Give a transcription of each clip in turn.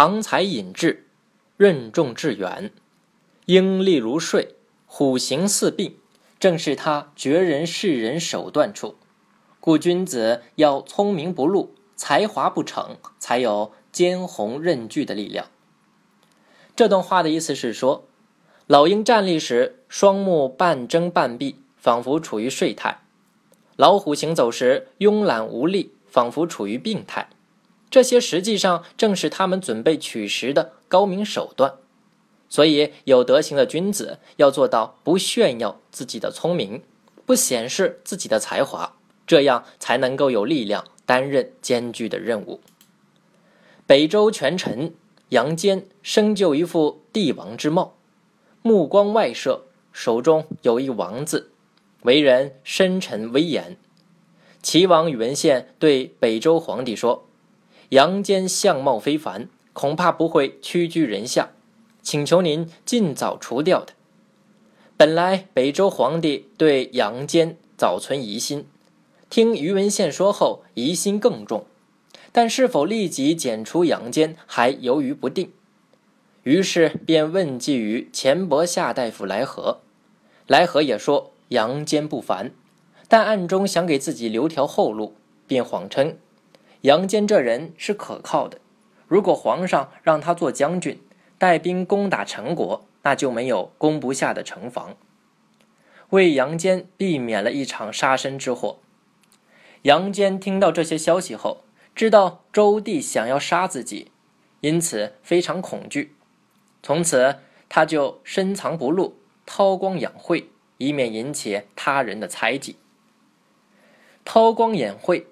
常才隐志，任重致远，鹰立如睡，虎行似病，正是他绝人世人手段处。故君子要聪明不露，才华不逞，才有坚宏任巨的力量。这段话的意思是说，老鹰站立时双目半睁半闭，仿佛处于睡态；老虎行走时慵懒无力，仿佛处于病态。这些实际上正是他们准备取食的高明手段，所以有德行的君子要做到不炫耀自己的聪明，不显示自己的才华，这样才能够有力量担任艰巨的任务。北周权臣杨坚生就一副帝王之貌，目光外射，手中有一王字，为人深沉威严。齐王宇文宪对北周皇帝说。杨坚相貌非凡，恐怕不会屈居人下，请求您尽早除掉他。本来北周皇帝对杨坚早存疑心，听于文宪说后，疑心更重，但是否立即剪除杨坚还犹豫不定，于是便问计于前伯夏大夫来和。来和也说杨坚不凡，但暗中想给自己留条后路，便谎称。杨坚这人是可靠的，如果皇上让他做将军，带兵攻打陈国，那就没有攻不下的城防，为杨坚避免了一场杀身之祸。杨坚听到这些消息后，知道周帝想要杀自己，因此非常恐惧。从此，他就深藏不露，韬光养晦，以免引起他人的猜忌。韬光养晦。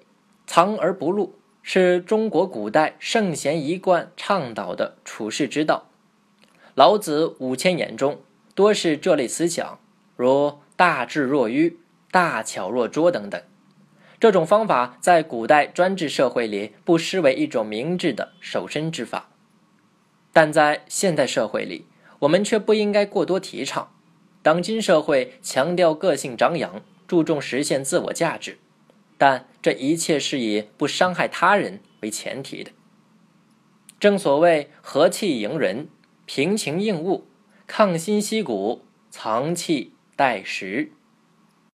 藏而不露是中国古代圣贤一贯倡导的处世之道。老子五千言中多是这类思想，如“大智若愚，大巧若拙”等等。这种方法在古代专制社会里不失为一种明智的守身之法，但在现代社会里，我们却不应该过多提倡。当今社会强调个性张扬，注重实现自我价值。但这一切是以不伤害他人为前提的。正所谓和气迎人，平情应物，抗心息骨，藏气待时。